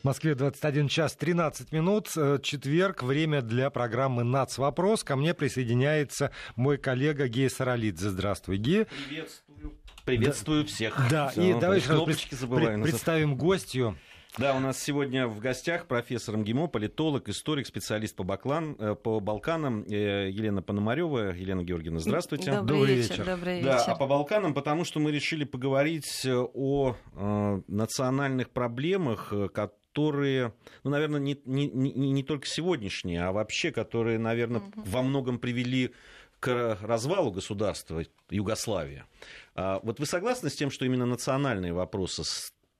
В Москве 21 час 13 минут. Э, четверг. Время для программы «Нацвопрос». Ко мне присоединяется мой коллега Гея Саралидзе. Здравствуй, Гея. Приветствую. Приветствую да, всех. Да, Все, и давай сразу пред, представим гостью. Да, у нас сегодня в гостях профессор МГИМО, политолог, историк, специалист по, Баклан, э, по Балканам э, Елена Пономарева. Елена Георгиевна, здравствуйте. Добрый, добрый вечер. Добрый да, вечер. а по Балканам, потому что мы решили поговорить о э, национальных проблемах, которые ну, наверное, не, не, не, не только сегодняшние, а вообще, которые, наверное, угу. во многом привели к развалу государства Югославии. А вот вы согласны с тем, что именно национальные вопросы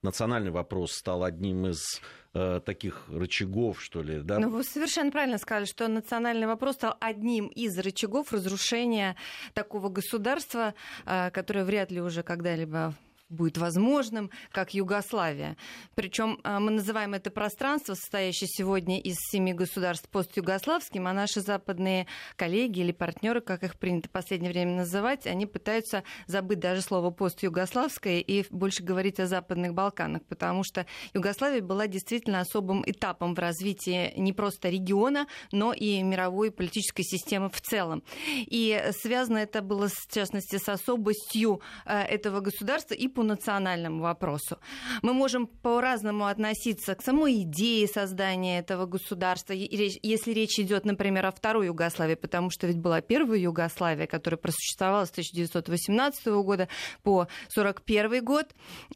национальный вопрос стал одним из э, таких рычагов, что ли, да? Ну, вы совершенно правильно сказали, что национальный вопрос стал одним из рычагов разрушения такого государства, э, которое вряд ли уже когда-либо будет возможным, как Югославия. Причем а, мы называем это пространство, состоящее сегодня из семи государств постюгославским, а наши западные коллеги или партнеры, как их принято в последнее время называть, они пытаются забыть даже слово постюгославское и больше говорить о Западных Балканах, потому что Югославия была действительно особым этапом в развитии не просто региона, но и мировой политической системы в целом. И связано это было, в частности, с особостью а, этого государства и по национальному вопросу. Мы можем по-разному относиться к самой идее создания этого государства, если речь идет, например, о второй Югославии, потому что ведь была первая Югославия, которая просуществовала с 1918 года по 1941 год,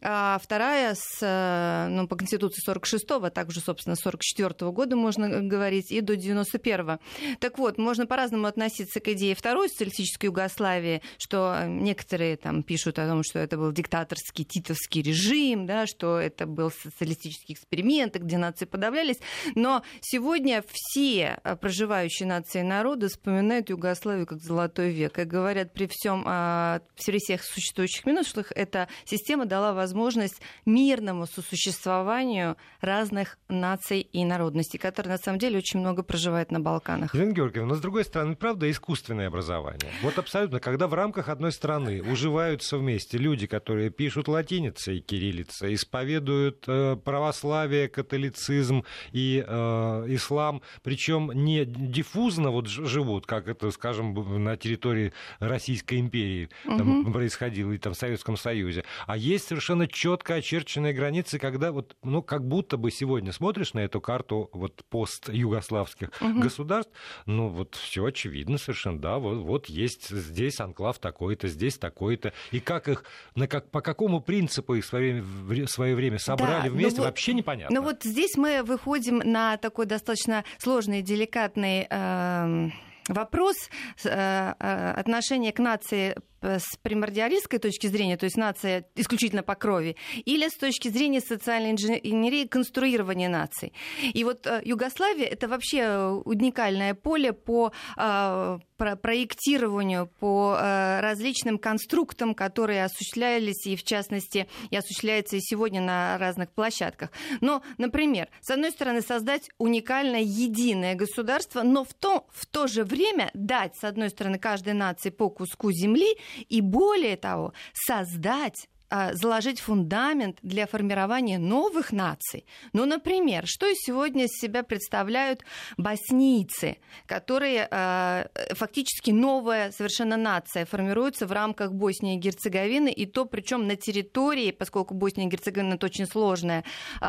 а вторая с, ну, по Конституции 46-го, а также, собственно, 44 года можно говорить, и до 91-го. Так вот, можно по-разному относиться к идее второй социалистической Югославии, что некоторые там пишут о том, что это был диктатор диктаторский титовский режим, да, что это был социалистический эксперимент, где нации подавлялись. Но сегодня все а, проживающие нации и народы вспоминают Югославию как золотой век. И говорят, при всем а, при всех существующих минусах, эта система дала возможность мирному сосуществованию разных наций и народностей, которые на самом деле очень много проживают на Балканах. Елена Георгиевна, но с другой стороны, правда, искусственное образование. Вот абсолютно, когда в рамках одной страны уживаются вместе люди, которые пишут латиницей и кириллицей, исповедуют э, православие, католицизм и э, ислам, причем не диффузно вот живут, как это, скажем, на территории Российской империи там, угу. происходило, и там в Советском Союзе, а есть совершенно четко очерченные границы, когда вот, ну, как будто бы сегодня смотришь на эту карту вот пост-югославских угу. государств, ну, вот все очевидно совершенно, да, вот, вот есть здесь анклав такой-то, здесь такой-то, и как их, на как, по какому принципу их в свое время, в свое время собрали да, вместе, ну, вообще непонятно. Ну вот здесь мы выходим на такой достаточно сложный, деликатный э, вопрос э, отношения к нации с примордиалистской точки зрения, то есть нация исключительно по крови, или с точки зрения социальной инженерии конструирования наций. И вот э, Югославия это вообще уникальное поле по э, проектированию, по э, различным конструктам, которые осуществлялись и, в частности, и осуществляются и сегодня на разных площадках. Но, например, с одной стороны, создать уникальное единое государство, но в то, в то же время дать, с одной стороны, каждой нации по куску земли и более того, создать заложить фундамент для формирования новых наций. Ну, например, что сегодня из себя представляют боснийцы, которые э, фактически новая совершенно нация формируется в рамках Боснии и Герцеговины, и то причем на территории, поскольку Босния и Герцеговина это очень сложное э,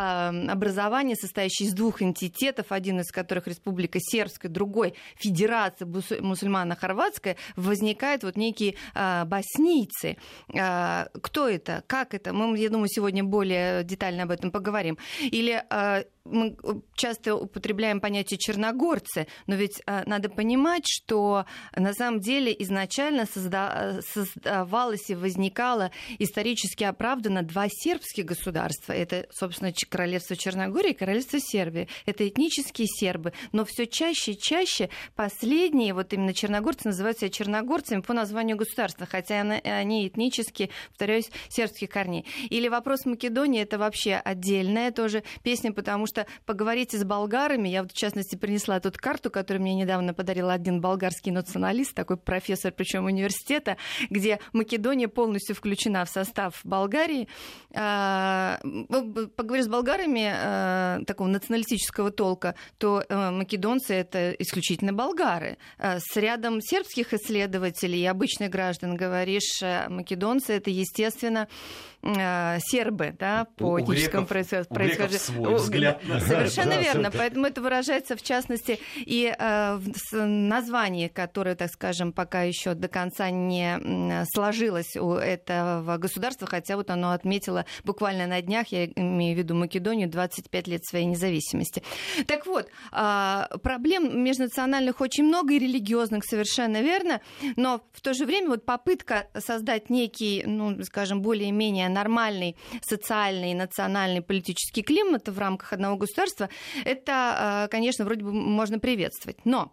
образование, состоящее из двух энтитетов, один из которых Республика Сербская, другой Федерация мусульмано-хорватская, возникают вот некие боснийцы. Кто это? Как это? Мы, я думаю, сегодня более детально об этом поговорим. Или а, мы часто употребляем понятие черногорцы, но ведь э, надо понимать, что на самом деле изначально созда... создавалось и возникало исторически оправданно два сербских государства. Это, собственно, королевство Черногории и королевство Сербии. Это этнические сербы, но все чаще и чаще последние, вот именно черногорцы, называются черногорцами по названию государства, хотя они этнически, повторяюсь, сербских корней. Или вопрос Македонии, это вообще отдельная тоже песня, потому что что поговорите с болгарами, я вот в частности принесла тут карту, которую мне недавно подарил один болгарский националист, такой профессор, причем университета, где Македония полностью включена в состав Болгарии. А, поговоришь с болгарами а, такого националистического толка, то а, македонцы это исключительно болгары. С рядом сербских исследователей и обычных граждан говоришь, македонцы это, естественно, сербы, да, по этническому происхождению. Совершенно верно. Поэтому это выражается, в частности, и в названии, которое, так скажем, пока еще до конца не сложилось у этого государства, хотя вот оно отметило буквально на днях, я имею в виду Македонию, 25 лет своей независимости. Так вот, а, проблем межнациональных очень много и религиозных, совершенно верно, но в то же время вот попытка создать некий, ну, скажем, более-менее нормальный социальный, национальный, политический климат в рамках одного государства, это, а, конечно, вроде бы можно приветствовать. Но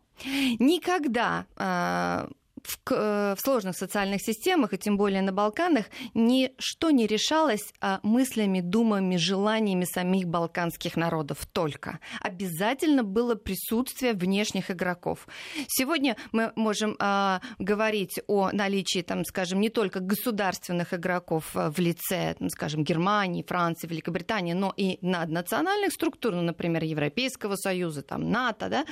никогда а, в, э, в сложных социальных системах, и тем более на Балканах, ничто не решалось а мыслями, думами, желаниями самих балканских народов только. Обязательно было присутствие внешних игроков. Сегодня мы можем а, говорить о наличии, там, скажем, не только государственных игроков в лице, там, скажем, Германии, Франции, Великобритании, но и наднациональных структур, ну, например, Европейского Союза, там, НАТО, да,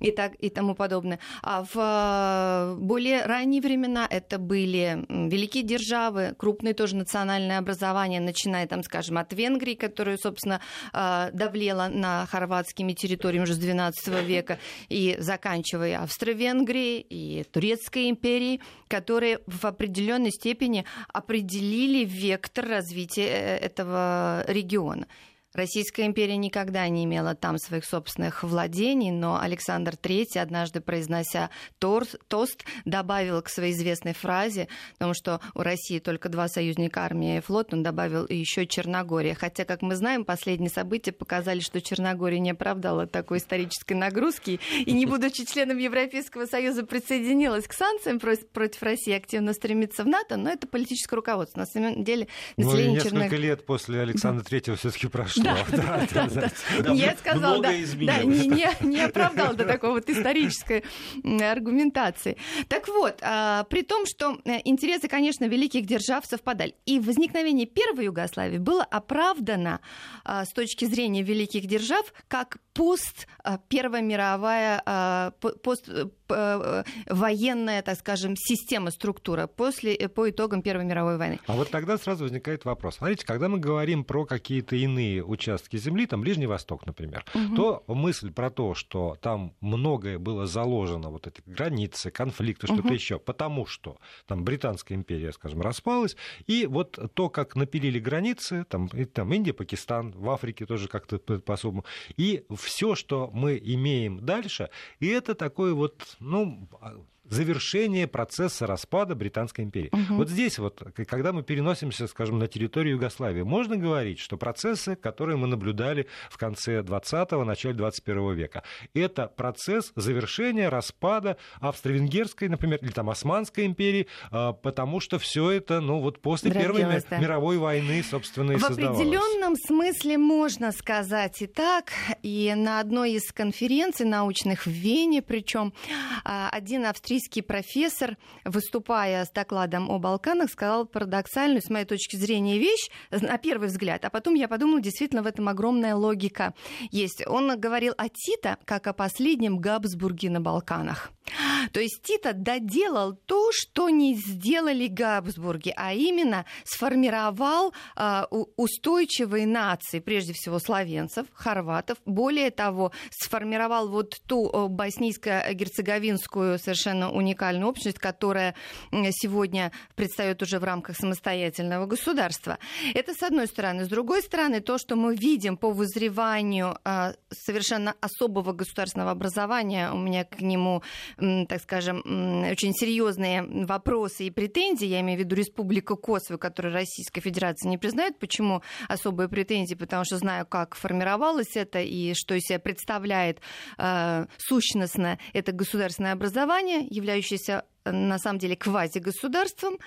и, так, и тому подобное. А в более ранние времена это были великие державы, крупные тоже национальные образования, начиная, там, скажем, от Венгрии, которая, собственно, а, давлела на хорватскими территориями уже с XII века, и заканчивая Австро-Венгрией и Турецкой империей, которые в определенной степени определили вектор развития э, этого региона. Российская империя никогда не имела там своих собственных владений, но Александр III, однажды произнося тост, добавил к своей известной фразе, потому что у России только два союзника, армия и флот, он добавил еще Черногория. Хотя, как мы знаем, последние события показали, что Черногория не оправдала такой исторической нагрузки и, не будучи членом Европейского Союза, присоединилась к санкциям против России, активно стремится в НАТО, но это политическое руководство. На самом деле население ну, несколько Черногории... лет после Александра Третьего все-таки прошло да, да, да. Я сказала, да, не, оправдал до такой вот исторической аргументации. Так вот, а, при том, что э, интересы, конечно, великих держав совпадали. И возникновение первой Югославии было оправдано а, с точки зрения великих держав как пост а, Первая мировая, пост э, военная, так скажем, система, структура после, э, по итогам Первой мировой войны. А вот тогда сразу возникает вопрос. Смотрите, когда мы говорим про какие-то иные участки земли, там Ближний Восток, например, угу. то мысль про то, что там многое было заложено, вот эти границы, конфликты, что-то угу. еще, потому что там Британская империя, скажем, распалась, и вот то, как напилили границы, там, и, там Индия, Пакистан, в Африке тоже как-то по-особому, и все, что мы имеем дальше, и это такой вот, ну, завершение процесса распада Британской империи. Угу. Вот здесь вот, когда мы переносимся, скажем, на территорию Югославии, можно говорить, что процессы, которые мы наблюдали в конце 20-го, начале 21 века, это процесс завершения распада Австро-Венгерской, например, или там Османской империи, а, потому что все это, ну вот после Первой да. мировой войны, собственно, и В определенном смысле можно сказать и так, и на одной из конференций научных в Вене, причем а, один австрийский австрийский профессор, выступая с докладом о Балканах, сказал парадоксальную, с моей точки зрения, вещь, на первый взгляд, а потом я подумала, действительно, в этом огромная логика есть. Он говорил о Тита как о последнем Габсбурге на Балканах. То есть Тита доделал то, что не сделали Габсбурги, а именно сформировал э, устойчивые нации, прежде всего славянцев, хорватов. Более того, сформировал вот ту боснийско-герцеговинскую совершенно уникальную общность, которая сегодня предстает уже в рамках самостоятельного государства. Это с одной стороны. С другой стороны, то, что мы видим по вызреванию э, совершенно особого государственного образования, у меня к нему так скажем, очень серьезные вопросы и претензии, я имею в виду Республика Косово, которую Российская Федерация не признает. Почему особые претензии? Потому что знаю, как формировалось это и что из себя представляет э, сущностно это государственное образование, являющееся на самом деле квазигосударством.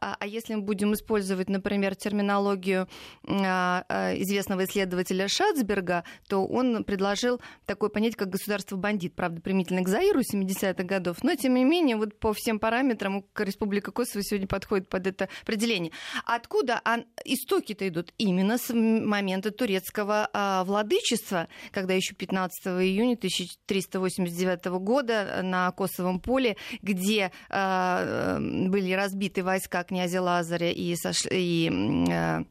А, а если мы будем использовать, например, терминологию а, а, известного исследователя Шацберга, то он предложил такое понятие, как государство-бандит, правда, примительно к Заиру 70-х годов, но, тем не менее, вот по всем параметрам Республика Косово сегодня подходит под это определение. Откуда истоки-то идут? Именно с момента турецкого владычества, когда еще 15 июня 1389 года на Косовом поле, где были разбиты войска князя Лазаря и, сош... и э,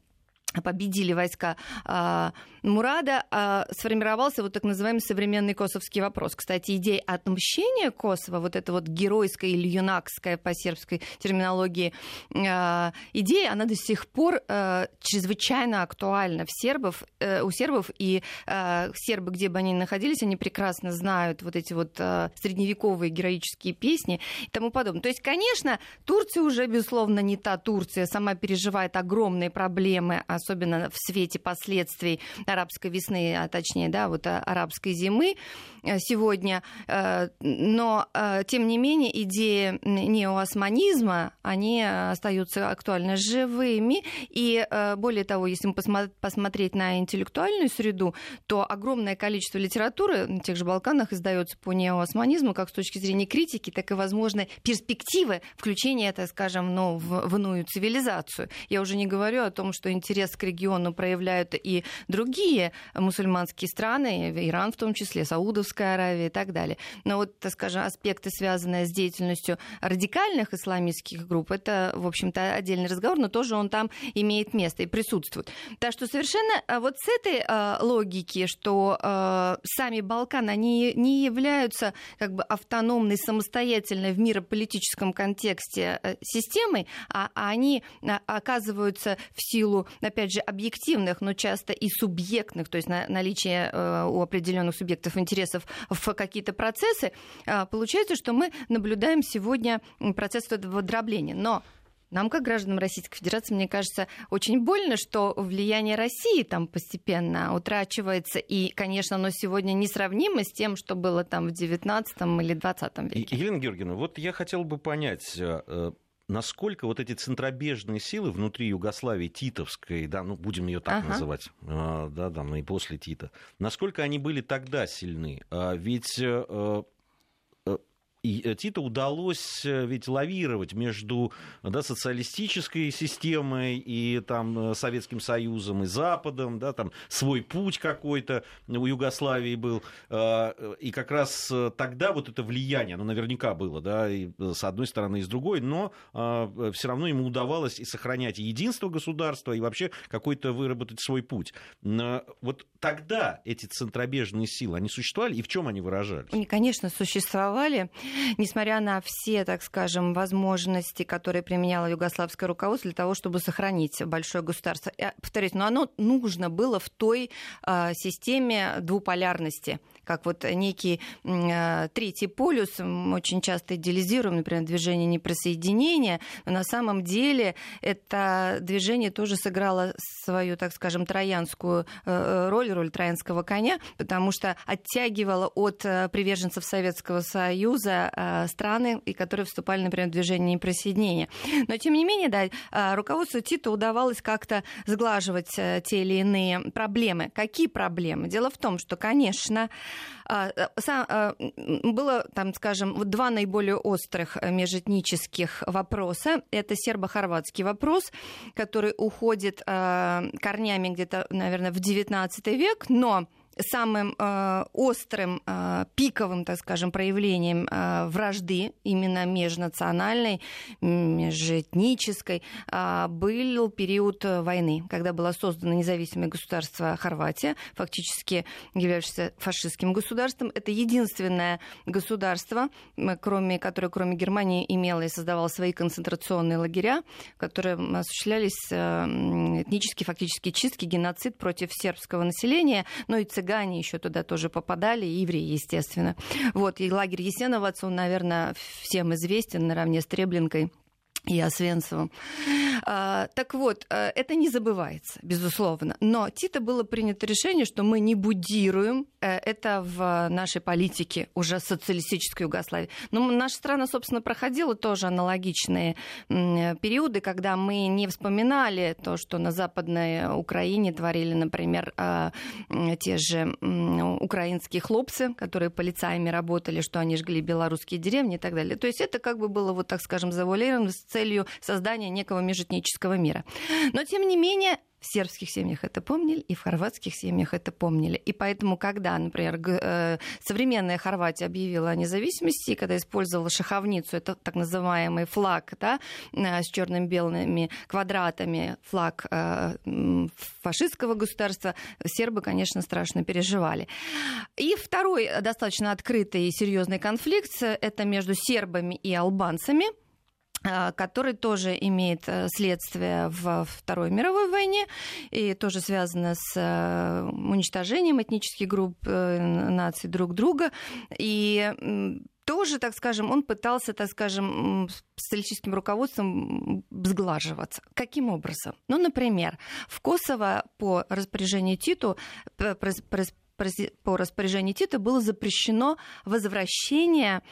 победили войска а, Мурада, а, сформировался вот так называемый современный косовский вопрос. Кстати, идея отмщения Косово, вот эта вот геройская или юнакская по сербской терминологии а, идея, она до сих пор чрезвычайно актуальна в сербов, э, у сербов, и сербы, где бы они ни находились, они прекрасно знают вот эти вот средневековые героические песни и тому подобное. То есть, конечно, Турция уже, безусловно, не та Турция, сама переживает огромные проблемы, особенно в свете последствий арабской весны, а точнее, да, вот а, арабской зимы э, сегодня. Э, но, э, тем не менее, идеи неоосманизма, они остаются актуально живыми. И, более того, если мы посмотреть на интеллектуальную среду, то огромное количество литературы на тех же Балканах издается по неоосманизму, как с точки зрения критики, так и, возможно, перспективы включения, так скажем, ну, в, в иную цивилизацию. Я уже не говорю о том, что интерес интерес к региону проявляют и другие мусульманские страны, Иран в том числе, Саудовская Аравия и так далее. Но вот, так скажем, аспекты, связанные с деятельностью радикальных исламистских групп, это, в общем-то, отдельный разговор, но тоже он там имеет место и присутствует. Так что совершенно а, вот с этой э, логики, что э, сами Балканы, они не являются как бы автономной, самостоятельной в мирополитическом контексте э, системой, а, а они а, оказываются в силу, опять опять же, объективных, но часто и субъектных, то есть наличие э, у определенных субъектов интересов в какие-то процессы, а, получается, что мы наблюдаем сегодня процесс этого дробления. Но нам, как гражданам Российской Федерации, мне кажется, очень больно, что влияние России там постепенно утрачивается. И, конечно, оно сегодня несравнимо с тем, что было там в 19 или 20 веке. Елена Георгиевна, вот я хотел бы понять, э, насколько вот эти центробежные силы внутри Югославии титовской, да, ну будем ее так ага. называть, а, да, да, ну и после Тита, насколько они были тогда сильны? А ведь э, и э, Тита удалось э, ведь лавировать между да, социалистической системой и там, э, Советским Союзом и Западом, да, там свой путь какой-то у Югославии был. И как раз тогда вот это влияние, оно наверняка было, да, и с одной стороны, и с другой, но все равно ему удавалось и сохранять единство государства, и вообще какой-то выработать свой путь. Вот тогда эти центробежные силы, они существовали, и в чем они выражались? Они, конечно, существовали несмотря на все, так скажем, возможности, которые применяло югославское руководство для того, чтобы сохранить большое государство. Я повторюсь, но оно нужно было в той э, системе двуполярности как вот некий э, третий полюс, очень часто идеализируем, например, движение неприсоединения, но на самом деле это движение тоже сыграло свою, так скажем, троянскую э, роль, роль троянского коня, потому что оттягивало от э, приверженцев Советского Союза страны, и которые вступали, например, в движение неприсоединения. Но, тем не менее, да, руководству Тита удавалось как-то сглаживать те или иные проблемы. Какие проблемы? Дело в том, что, конечно, э, было, там, скажем, два наиболее острых межэтнических вопроса. Это сербо-хорватский вопрос, который уходит а, корнями где-то, наверное, в XIX век, но самым э, острым, э, пиковым, так скажем, проявлением э, вражды, именно межнациональной, межэтнической, э, был период войны, когда было создано независимое государство Хорватия, фактически являющееся фашистским государством. Это единственное государство, кроме, которое кроме Германии имело и создавало свои концентрационные лагеря, которые осуществлялись э, этнические фактически чистки, геноцид против сербского населения, но и цыгане еще туда тоже попадали, и евреи, естественно. Вот, и лагерь Есеновац, он, наверное, всем известен наравне с Треблинкой и Освенцевым. А, так вот, э, это не забывается, безусловно. Но Тита было принято решение, что мы не будируем э, это в нашей политике уже социалистической Югославии. Но наша страна, собственно, проходила тоже аналогичные периоды, когда мы не вспоминали то, что на Западной Украине творили, например, а, те же украинские хлопцы, которые полицаями работали, что они жгли белорусские деревни и так далее. То есть это как бы было, вот так скажем, завуалировано целью создания некого межэтнического мира. Но, тем не менее, в сербских семьях это помнили, и в хорватских семьях это помнили. И поэтому, когда, например, э, современная Хорватия объявила о независимости, когда использовала шаховницу, это так называемый флаг да, э, с черно-белыми квадратами, флаг э, фашистского государства, сербы, конечно, страшно переживали. И второй достаточно открытый и серьезный конфликт это между сербами и албанцами – который тоже имеет э, следствие в Второй мировой войне и тоже связано с э, уничтожением этнических групп э, наций друг друга. И тоже, так скажем, он пытался, так скажем, с социалистическим руководством сглаживаться. Каким образом? Ну, например, в Косово по распоряжению Титу по распоряжению Тита было запрещено возвращение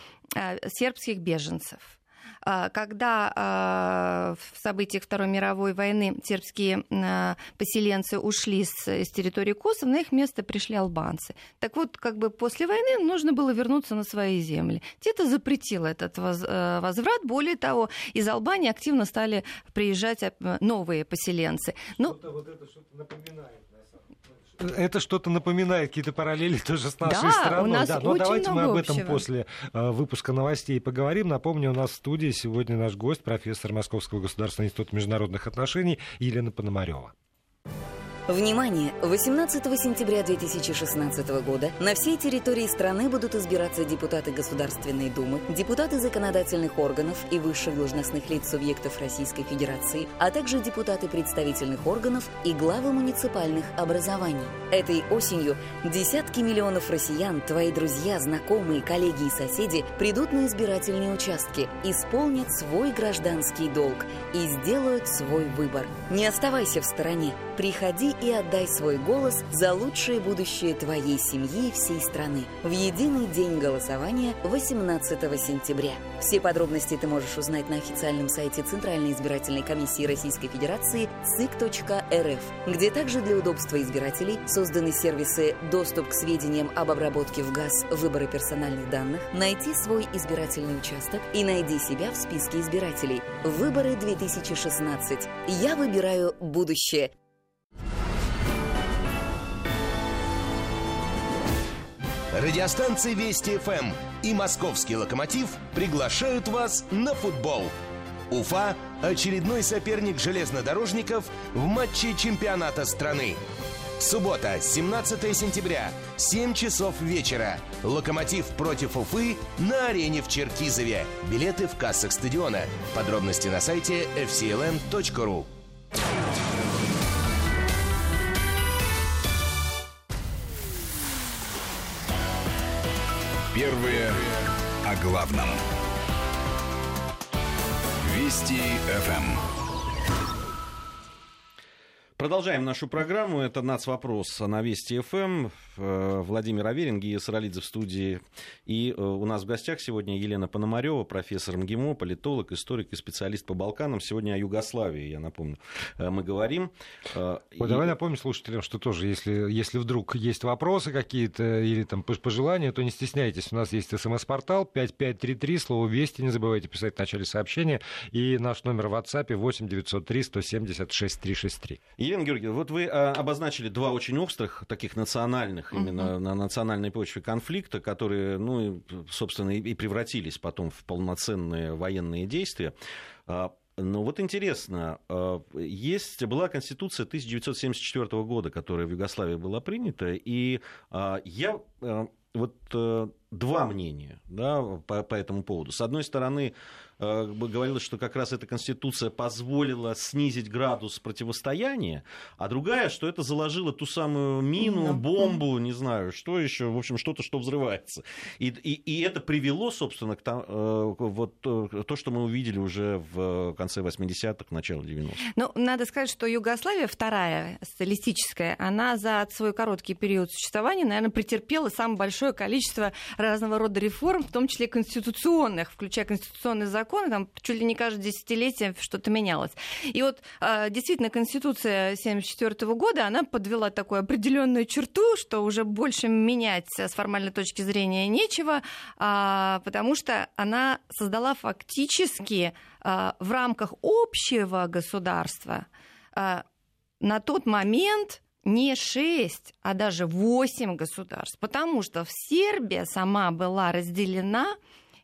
сербских беженцев. А, когда а, в событиях Второй мировой войны сербские а, поселенцы ушли с, территории Косово, на их место пришли албанцы. Так вот, как бы после войны нужно было вернуться на свои земли. Тита запретил этот возврат. Более того, из Албании активно стали приезжать новые поселенцы. Ну, что-то вот это что-то напоминает это что-то напоминает, какие-то параллели тоже с нашей да, страной. У нас да, но очень давайте мы об этом общего. после э, выпуска новостей поговорим. Напомню, у нас в студии сегодня наш гость, профессор Московского государственного института международных отношений Елена Пономарева. Внимание! 18 сентября 2016 года на всей территории страны будут избираться депутаты Государственной Думы, депутаты законодательных органов и высших должностных лиц субъектов Российской Федерации, а также депутаты представительных органов и главы муниципальных образований. Этой осенью десятки миллионов россиян, твои друзья, знакомые, коллеги и соседи придут на избирательные участки, исполнят свой гражданский долг и сделают свой выбор. Не оставайся в стороне. Приходи и отдай свой голос за лучшее будущее твоей семьи и всей страны. В единый день голосования 18 сентября. Все подробности ты можешь узнать на официальном сайте Центральной избирательной комиссии Российской Федерации ЦИК.РФ, где также для удобства избирателей созданы сервисы «Доступ к сведениям об обработке в ГАЗ выборы персональных данных», «Найти свой избирательный участок» и «Найди себя в списке избирателей». Выборы 2016. Я выбираю будущее. Радиостанции Вести ФМ и Московский Локомотив приглашают вас на футбол. Уфа – очередной соперник железнодорожников в матче чемпионата страны. Суббота, 17 сентября, 7 часов вечера. Локомотив против Уфы на арене в Черкизове. Билеты в кассах стадиона. Подробности на сайте fcln.ru. Первые о главном. Вести ФМ. Продолжаем нашу программу. Это «Нацвопрос» на Вести ФМ. Э, Владимир Аверин, Гия Саралидзе в студии. И э, у нас в гостях сегодня Елена Пономарева, профессор МГИМО, политолог, историк и специалист по Балканам. Сегодня о Югославии, я напомню, э, мы говорим. Ой, и... Давай напомним слушателям, что тоже, если, если вдруг есть вопросы какие-то или там пожелания, то не стесняйтесь. У нас есть смс-портал 5533, слово «Вести». Не забывайте писать в начале сообщения. И наш номер в WhatsApp 8 903 176 363. Елена Георгиевна, вот вы а, обозначили два очень острых, таких национальных, именно на национальной почве конфликта, которые, ну, собственно, и превратились потом в полноценные военные действия. А, но вот интересно, а, есть, была Конституция 1974 года, которая в Югославии была принята, и я вот э, два мнения да, по, по этому поводу. С одной стороны, говорилось, что как раз эта конституция позволила снизить градус противостояния, а другая, что это заложило ту самую мину, бомбу, не знаю, что еще, в общем, что-то, что взрывается. И, и, и это привело, собственно, к тому, э, вот э, то, что мы увидели уже в конце 80-х, начало 90-х. Ну, надо сказать, что Югославия, вторая, социалистическая, она за свой короткий период существования, наверное, претерпела самое большое количество разного рода реформ, в том числе конституционных, включая конституционный закон, законы, там чуть ли не каждое десятилетие что-то менялось. И вот а, действительно Конституция 1974 года, она подвела такую определенную черту, что уже больше менять с формальной точки зрения нечего, а, потому что она создала фактически а, в рамках общего государства на тот момент не шесть, а даже восемь государств, потому что Сербия сама была разделена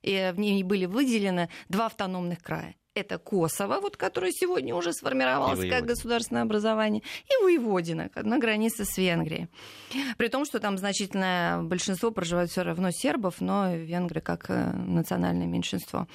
и в ней были выделены два автономных края это Косово, вот, которое сегодня уже сформировалось как государственное образование, и Воеводина на границе с Венгрией. При том, что там значительное большинство проживает все равно сербов, но венгры как э, национальное меньшинство.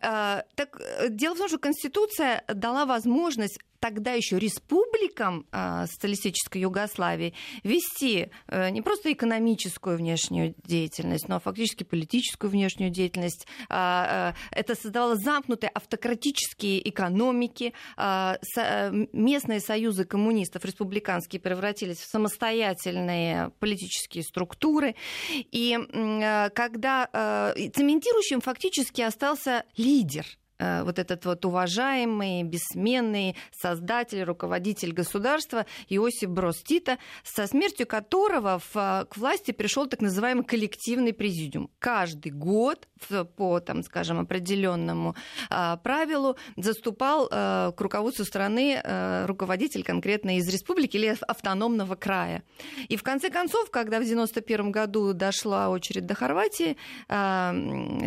А, так, э, дело в том, что Конституция дала возможность тогда еще республикам э, социалистической Югославии вести э, не просто экономическую внешнюю деятельность, но фактически политическую внешнюю деятельность. Э, э, это создавало замкнутые автократические экономики. Э, со, местные союзы коммунистов республиканские превратились в самостоятельные политические структуры. И э, когда э, цементирующим фактически остался лидер – Э, вот этот вот уважаемый, бессменный создатель, руководитель государства Иосиф Брос Тита, со смертью которого в, к власти пришел так называемый коллективный президиум. Каждый год по, там, скажем, определенному а, правилу заступал а, к руководству страны руководитель конкретно из республики или автономного края. И в конце концов, когда в 1991 году дошла очередь до Хорватии, а,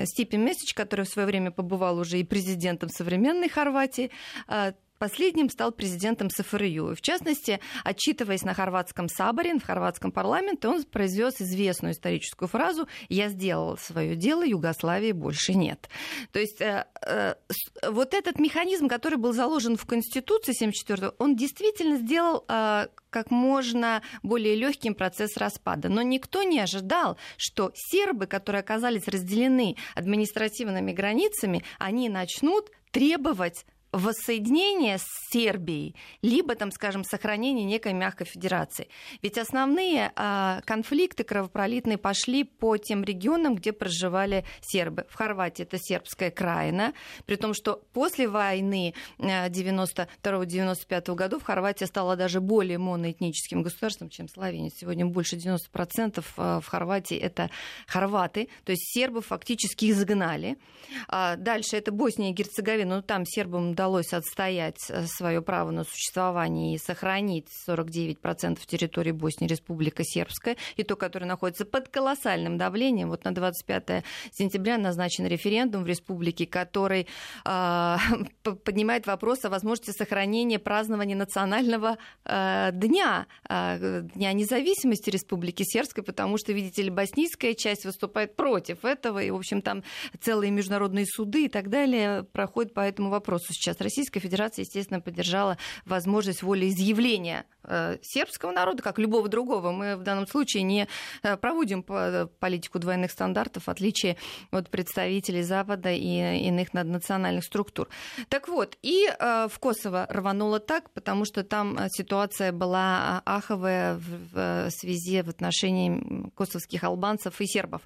Степен Месич, который в свое время побывал уже и президентом президентом современной Хорватии, а, Последним стал президентом СФРЮ. В частности, отчитываясь на хорватском саборе, в хорватском парламенте, он произвез известную историческую фразу «Я сделал свое дело, Югославии больше нет». То есть э, э, вот этот механизм, который был заложен в Конституции 74 он действительно сделал э, как можно более легким процесс распада. Но никто не ожидал, что сербы, которые оказались разделены административными границами, они начнут требовать воссоединение с Сербией, либо, там, скажем, сохранение некой мягкой федерации. Ведь основные э, конфликты кровопролитные пошли по тем регионам, где проживали сербы. В Хорватии это сербская краина, при том, что после войны 92-95 годов Хорватия стала даже более моноэтническим государством, чем Словения. Сегодня больше 90% а, в Хорватии это хорваты, то есть сербов фактически изгнали. А дальше это Босния и Герцеговина, но там сербам удалось отстоять э, свое право на существование и сохранить 49% территории Боснии Республика Сербская, и то, которое находится под колоссальным давлением. Вот на 25 сентября назначен референдум в республике, который э, поднимает вопрос о возможности сохранения празднования национального э, дня, э, Дня независимости Республики Сербской, потому что, видите ли, боснийская часть выступает против этого, и, в общем, там целые международные суды и так далее проходят по этому вопросу сейчас сейчас Российская Федерация, естественно, поддержала возможность волеизъявления э, сербского народа, как любого другого. Мы в данном случае не э, проводим политику двойных стандартов, в отличие от представителей Запада и иных наднациональных структур. Так вот, и э, в Косово рвануло так, потому что там ситуация была аховая в связи в отношении косовских албанцев и сербов.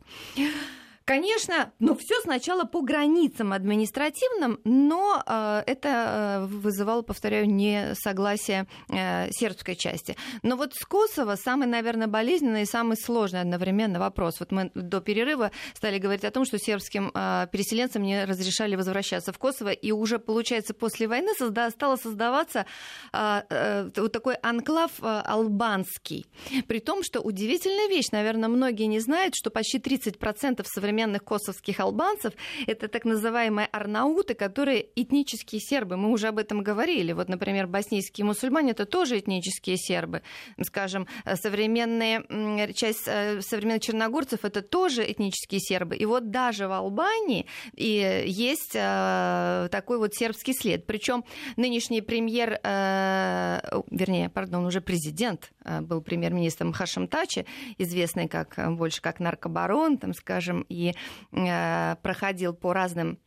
Конечно, но все сначала по границам административным, но э, это э, вызывало, повторяю, несогласие э, сербской части. Но вот с Косово самый, наверное, болезненный и самый сложный одновременно вопрос. Вот мы до перерыва стали говорить о том, что сербским э, переселенцам не разрешали возвращаться в Косово, и уже, получается, после войны созда- стало создаваться э, э, вот такой анклав э, албанский. При том, что удивительная вещь, наверное, многие не знают, что почти 30% современных современных косовских албанцев это так называемые арнауты, которые этнические сербы. Мы уже об этом говорили. Вот, например, боснийские мусульмане это тоже этнические сербы. Скажем, современные часть э, современных черногорцев это тоже этнические сербы. И вот даже в Албании и есть э, такой вот сербский след. Причем нынешний премьер, э, вернее, пардон, уже президент был премьер-министром Хашим Тачи, известный как больше как наркобарон, там, скажем, и проходил по разным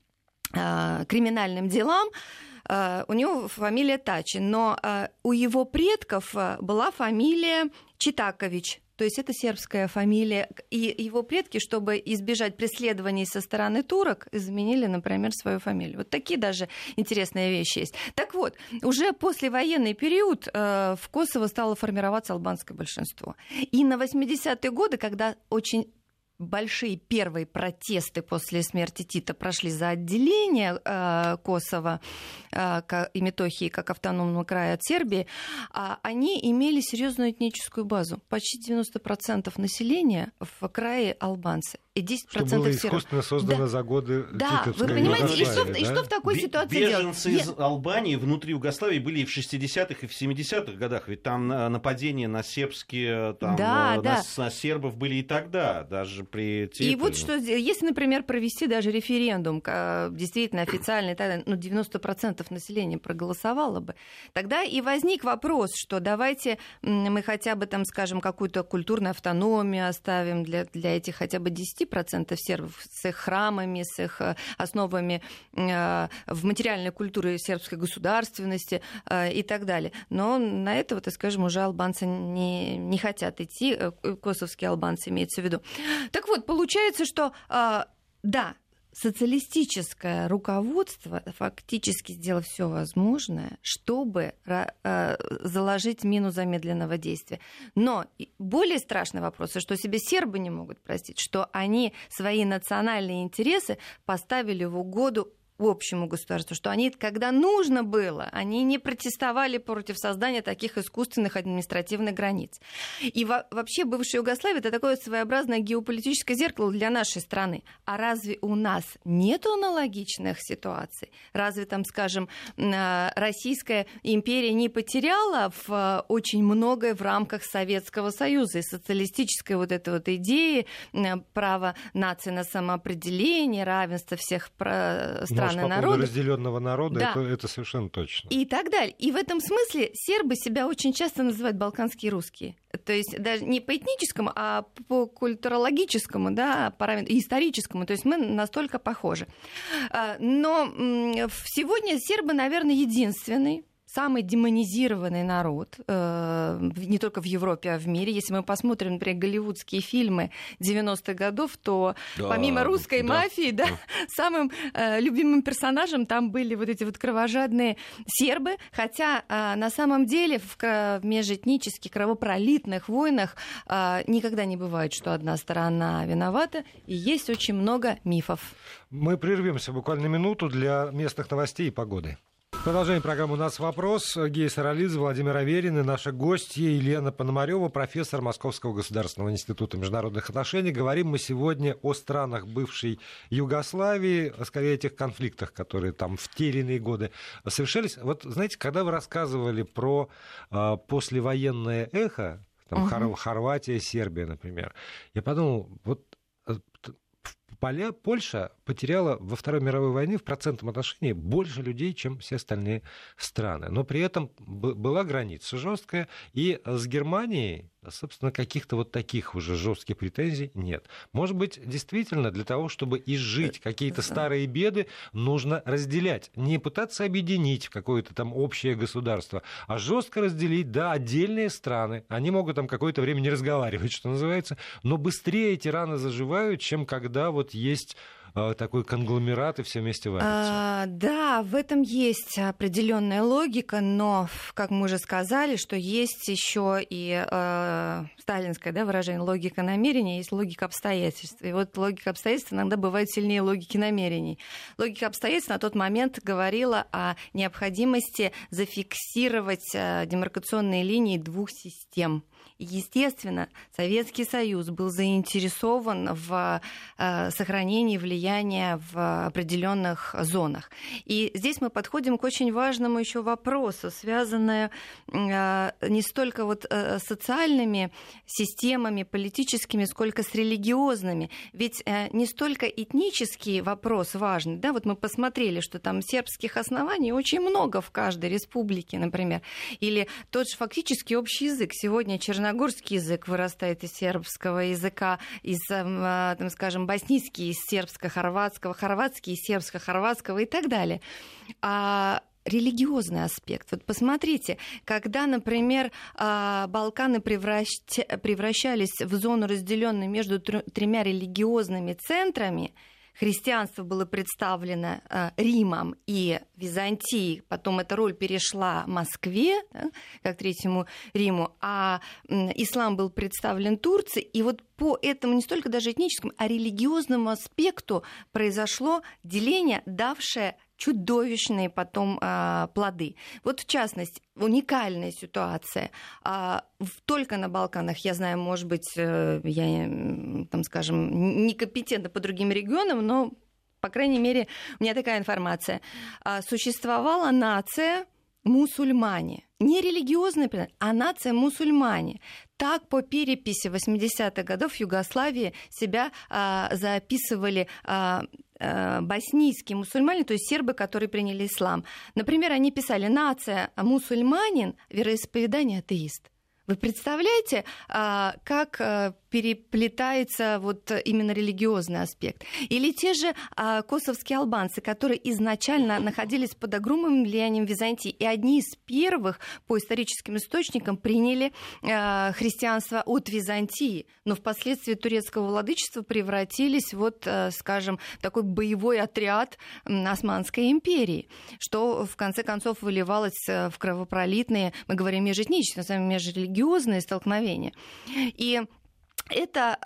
криминальным делам. У него фамилия Тачи, но у его предков была фамилия Читакович. То есть это сербская фамилия. И его предки, чтобы избежать преследований со стороны турок, изменили, например, свою фамилию. Вот такие даже интересные вещи есть. Так вот, уже после военный период э, в Косово стало формироваться албанское большинство. И на 80-е годы, когда очень большие первые протесты после смерти Тита прошли за отделение э, Косово э, и Метохии как автономного края от Сербии, э, они имели серьезную этническую базу. Почти 90% населения в крае албанцы и 10% что было искусственно создано да. за годы Да, вы понимаете, и что, да? и что в такой ситуации Беженцы делать? из Албании внутри Югославии были и в 60-х, и в 70-х годах, ведь там нападения на сербские, там, да, на, да. на сербов были и тогда, даже при И вот что, если, например, провести даже референдум, действительно официальный, тогда, ну, 90% населения проголосовало бы, тогда и возник вопрос, что давайте мы хотя бы, там, скажем, какую-то культурную автономию оставим для, для этих хотя бы 10 10% сербов с их храмами, с их э, основами э, в материальной культуре сербской государственности э, и так далее. Но на это, вот, скажем, уже албанцы не, не хотят идти, косовские албанцы имеется в виду. Так вот, получается, что да, социалистическое руководство фактически сделало все возможное, чтобы э, заложить мину замедленного действия. Но более страшный вопрос, что себе сербы не могут простить, что они свои национальные интересы поставили в угоду общему государству, что они, когда нужно было, они не протестовали против создания таких искусственных административных границ. И во- вообще бывшая Югославия это такое своеобразное геополитическое зеркало для нашей страны. А разве у нас нет аналогичных ситуаций? Разве там, скажем, а, Российская империя не потеряла в а, очень многое в рамках Советского Союза и социалистической вот этой вот идеи права нации на самоопределение, равенство всех стран страны по народа. разделенного народа да. это, это совершенно точно. И так далее. И в этом смысле сербы себя очень часто называют балканские русские. То есть даже не по этническому, а по культурологическому, да, параметру, историческому. То есть мы настолько похожи. А, но сегодня сербы, наверное, единственный самый демонизированный народ, э, не только в Европе, а в мире. Если мы посмотрим, например, голливудские фильмы 90-х годов, то да, помимо русской да, мафии, да, да. самым э, любимым персонажем там были вот эти вот кровожадные сербы, хотя э, на самом деле в, межэтнических кровопролитных войнах э, никогда не бывает, что одна сторона виновата, и есть очень много мифов. Мы прервемся буквально минуту для местных новостей и погоды. Продолжаем программу «У нас вопрос». Гея Саралидзе, Владимир Аверин и наша гостья Елена Пономарева, профессор Московского государственного института международных отношений. Говорим мы сегодня о странах бывшей Югославии, о скорее этих конфликтах, которые там в те или иные годы совершались. Вот, знаете, когда вы рассказывали про э, послевоенное эхо, там, угу. Хорватия, Сербия, например, я подумал, вот Поля, Польша потеряла во Второй мировой войне в процентном отношении больше людей, чем все остальные страны. Но при этом была граница жесткая, и с Германией собственно, каких-то вот таких уже жестких претензий нет. Может быть, действительно, для того, чтобы изжить э, какие-то старые беды, нужно разделять. Не пытаться объединить в какое-то там общее государство, а жестко разделить, да, отдельные страны. Они могут там какое-то время не разговаривать, что называется, но быстрее эти раны заживают, чем когда вот есть такой конгломерат и все вместе варятся. А, да, в этом есть определенная логика, но, как мы уже сказали, что есть еще и э, сталинское да, выражение логика намерения, есть логика обстоятельств. И вот логика обстоятельств иногда бывает сильнее логики намерений. Логика обстоятельств на тот момент говорила о необходимости зафиксировать э, демаркационные линии двух систем Естественно, Советский Союз был заинтересован в э, сохранении влияния в определенных зонах. И здесь мы подходим к очень важному еще вопросу, связанному э, не столько вот э, социальными системами, политическими, сколько с религиозными. Ведь не столько этнический вопрос важный, да, вот мы посмотрели, что там сербских оснований очень много в каждой республике, например, или тот же фактически общий язык. Сегодня черногорский язык вырастает из сербского языка, из, э, там, скажем, боснийский из сербско-хорватского, хорватский из сербско-хорватского и так далее. А религиозный аспект. Вот посмотрите, когда, например, а, Балканы превращались в зону, разделенную между тремя религиозными центрами, христианство было представлено э, Римом и Византией, потом эта роль перешла Москве, да, как Третьему Риму, а ислам был представлен Турции, и вот по этому не столько даже этническому, а религиозному аспекту произошло деление, давшее чудовищные потом а, плоды. Вот в частности, уникальная ситуация. А, только на Балканах, я знаю, может быть, э, я, там, скажем, некомпетентна по другим регионам, но, по крайней мере, у меня такая информация. А, существовала нация мусульмане. Не религиозная, а нация мусульмане. Так по переписи 80-х годов в Югославии себя а, записывали а, боснийские мусульмане, то есть сербы, которые приняли ислам. Например, они писали «нация мусульманин, вероисповедание атеист». Вы представляете, а, как э, переплетается вот именно религиозный аспект. Или те же а, косовские албанцы, которые изначально находились под огромным влиянием Византии, и одни из первых по историческим источникам приняли а, христианство от Византии, но впоследствии турецкого владычества превратились вот, а, скажем, такой боевой отряд Османской империи, что в конце концов выливалось в кровопролитные, мы говорим межэтнические, на самом деле межрелигиозные столкновения. И это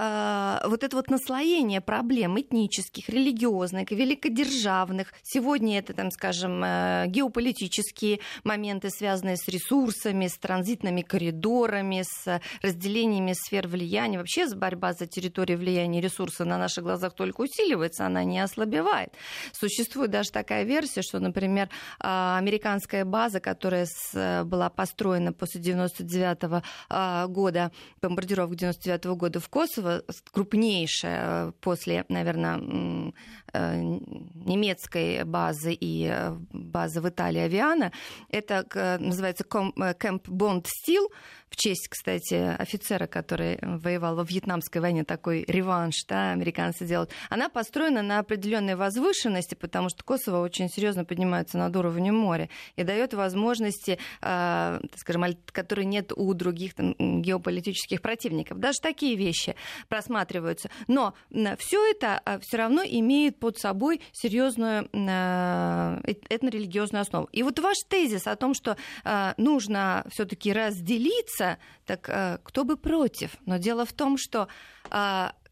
э, вот это вот наслоение проблем этнических, религиозных, великодержавных. Сегодня это, там, скажем, э, геополитические моменты, связанные с ресурсами, с транзитными коридорами, с разделениями сфер влияния. Вообще борьба за территорию влияния ресурса на наших глазах только усиливается, она не ослабевает. Существует даже такая версия, что, например, э, американская база, которая с, была построена после 99 -го года, бомбардировок 99 -го года, в Косово, крупнейшая после, наверное, э, немецкой базы и э, базы в Италии Авиана. Это называется Кэмп Бонд Стил, в честь, кстати, офицера, который воевал во Вьетнамской войне, такой реванш, да, американцы делают. Она построена на определенной возвышенности, потому что Косово очень серьезно поднимается над уровнем моря и дает возможности, э, скажем, которые нет у других там, геополитических противников. Даже такие вещи просматриваются. Но все это а, все равно имеет под собой серьезную э, этнорелигиозную основу. И вот ваш тезис о том, что э, нужно все-таки разделиться, так э, кто бы против? Но дело в том, что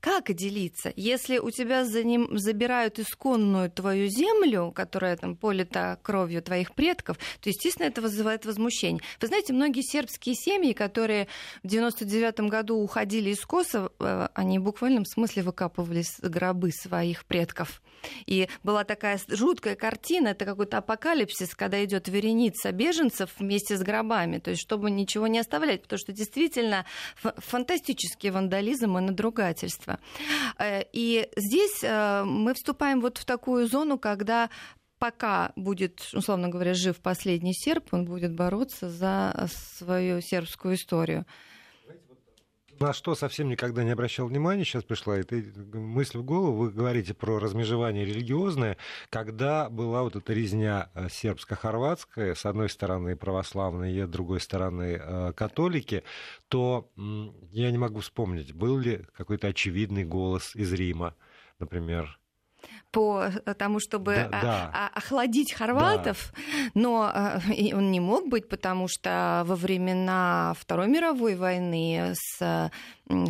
как делиться? Если у тебя за ним забирают исконную твою землю, которая там полита кровью твоих предков, то, естественно, это вызывает возмущение. Вы знаете, многие сербские семьи, которые в 99 году уходили из Косово, э, они в буквальном смысле выкапывали гробы своих предков. И была такая жуткая картина, это какой-то апокалипсис, когда идет вереница беженцев вместе с гробами, то есть чтобы ничего не оставлять, потому что действительно фантастический вандализм и надругательство. Э, и здесь э, мы вступаем вот в такую зону, когда пока будет, условно говоря, жив последний серб, он будет бороться за свою сербскую историю на что совсем никогда не обращал внимания, сейчас пришла эта мысль в голову, вы говорите про размежевание религиозное, когда была вот эта резня э, сербско-хорватская, с одной стороны православные, с другой стороны э, католики, то я не могу вспомнить, был ли какой-то очевидный голос из Рима, например, по тому, чтобы да, да. охладить хорватов, да. но он не мог быть, потому что во времена Второй мировой войны с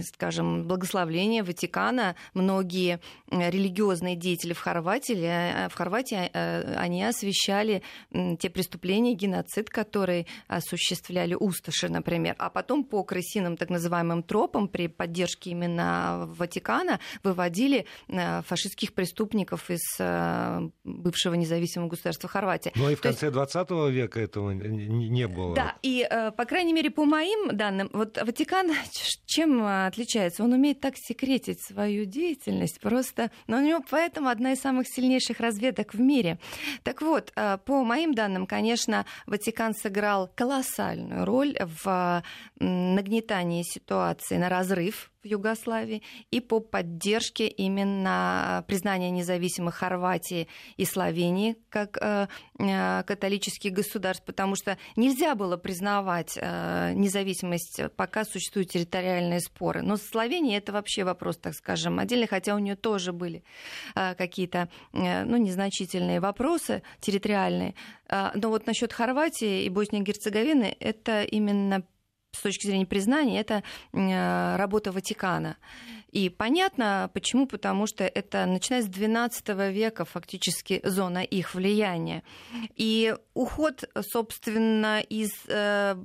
скажем, благословления Ватикана многие религиозные деятели в Хорватии, э, в Хорватии э, они освещали те преступления, геноцид, которые осуществляли усташи, например. А потом по крысиным так называемым тропам при поддержке именно Ватикана выводили э, фашистских преступников из бывшего независимого государства Хорватии. Ну и в конце есть... 20 века этого не было. Да, и, по крайней мере, по моим данным, вот Ватикан чем отличается? Он умеет так секретить свою деятельность, просто... Но у него поэтому одна из самых сильнейших разведок в мире. Так вот, по моим данным, конечно, Ватикан сыграл колоссальную роль в нагнетании ситуации на разрыв в Югославии и по поддержке именно признания независимых Хорватии и Словении как э, э, католических государств, потому что нельзя было признавать э, независимость, пока существуют территориальные споры. Но с Словенией это вообще вопрос, так скажем, отдельный, хотя у нее тоже были какие-то ну, незначительные вопросы территориальные. Но вот насчет Хорватии и Боснии и Герцеговины это именно с точки зрения признания, это э, работа Ватикана. И понятно, почему, потому что это начиная с XII века фактически зона их влияния. И уход, собственно, из э,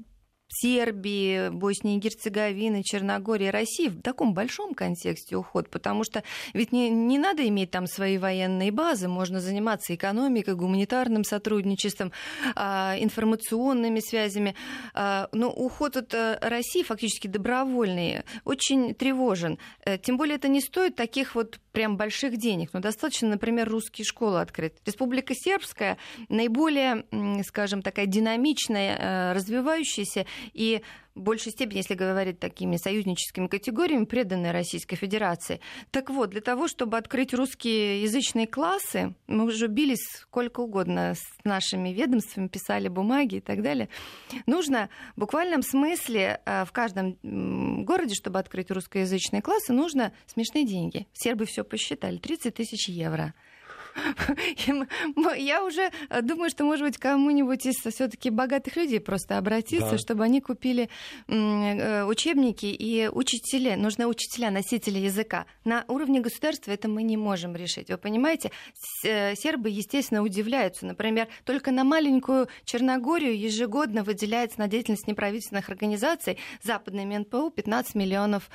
Сербии, Боснии и Герцеговины, Черногории, России в таком большом контексте уход, потому что ведь не, не надо иметь там свои военные базы, можно заниматься экономикой, гуманитарным сотрудничеством, а, информационными связями. А, но уход от э, России фактически добровольный, очень тревожен. Э, тем более это не стоит таких вот прям больших денег, но достаточно, например, русские школы открыть. Республика Сербская наиболее, скажем, такая динамичная, э, развивающаяся и в большей степени, если говорить такими союзническими категориями, преданные Российской Федерации. Так вот, для того, чтобы открыть русские язычные классы, мы уже бились сколько угодно с нашими ведомствами, писали бумаги и так далее, нужно в буквальном смысле э, в каждом городе, чтобы открыть русскоязычные классы, нужно смешные деньги. Сербы все посчитали, 30 тысяч евро. Я уже э, думаю, что, может быть, кому-нибудь из все-таки богатых людей просто обратиться, да. чтобы они купили э, учебники и учителя. Нужны учителя, носители языка. На уровне государства это мы не можем решить. Вы понимаете, э, сербы, естественно, удивляются. Например, только на маленькую Черногорию ежегодно выделяется на деятельность неправительственных организаций западными НПУ 15 миллионов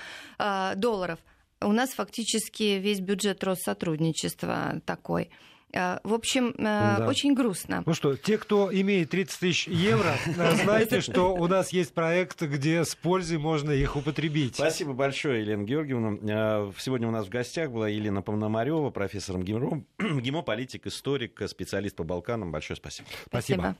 долларов у нас фактически весь бюджет Россотрудничества такой. Э, в общем, э, да. очень грустно. Ну что, те, кто имеет 30 тысяч евро, э, знаете, что у нас есть проект, где с пользой можно их употребить. Спасибо большое, Елена Георгиевна. Сегодня у нас в гостях была Елена Пономарева, профессор ГИМО, политик, историк, специалист по Балканам. Большое спасибо. Спасибо.